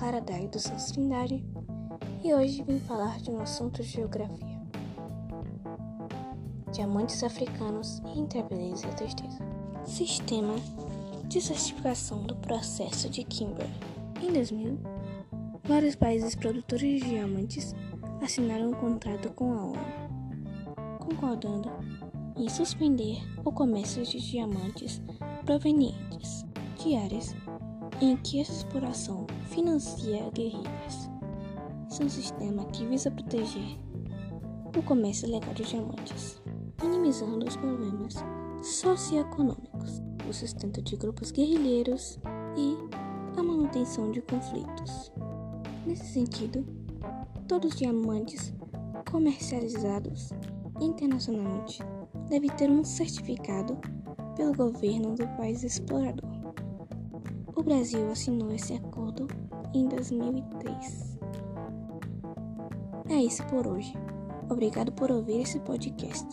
Caradai do Santos Trindade e hoje vim falar de um assunto de geografia. Diamantes africanos entre a beleza e a tristeza. Sistema de certificação do processo de Kimberley. Em 2000, vários países produtores de diamantes assinaram um contrato com a ONU, concordando em suspender o comércio de diamantes provenientes de áreas em que essa exploração financia guerrilhas. É um sistema que visa proteger o comércio legal de diamantes, minimizando os problemas socioeconômicos, o sustento de grupos guerrilheiros e a manutenção de conflitos. Nesse sentido, todos os diamantes comercializados internacionalmente devem ter um certificado pelo governo do país explorador. O Brasil assinou esse acordo em 2003. É isso por hoje. Obrigado por ouvir esse podcast.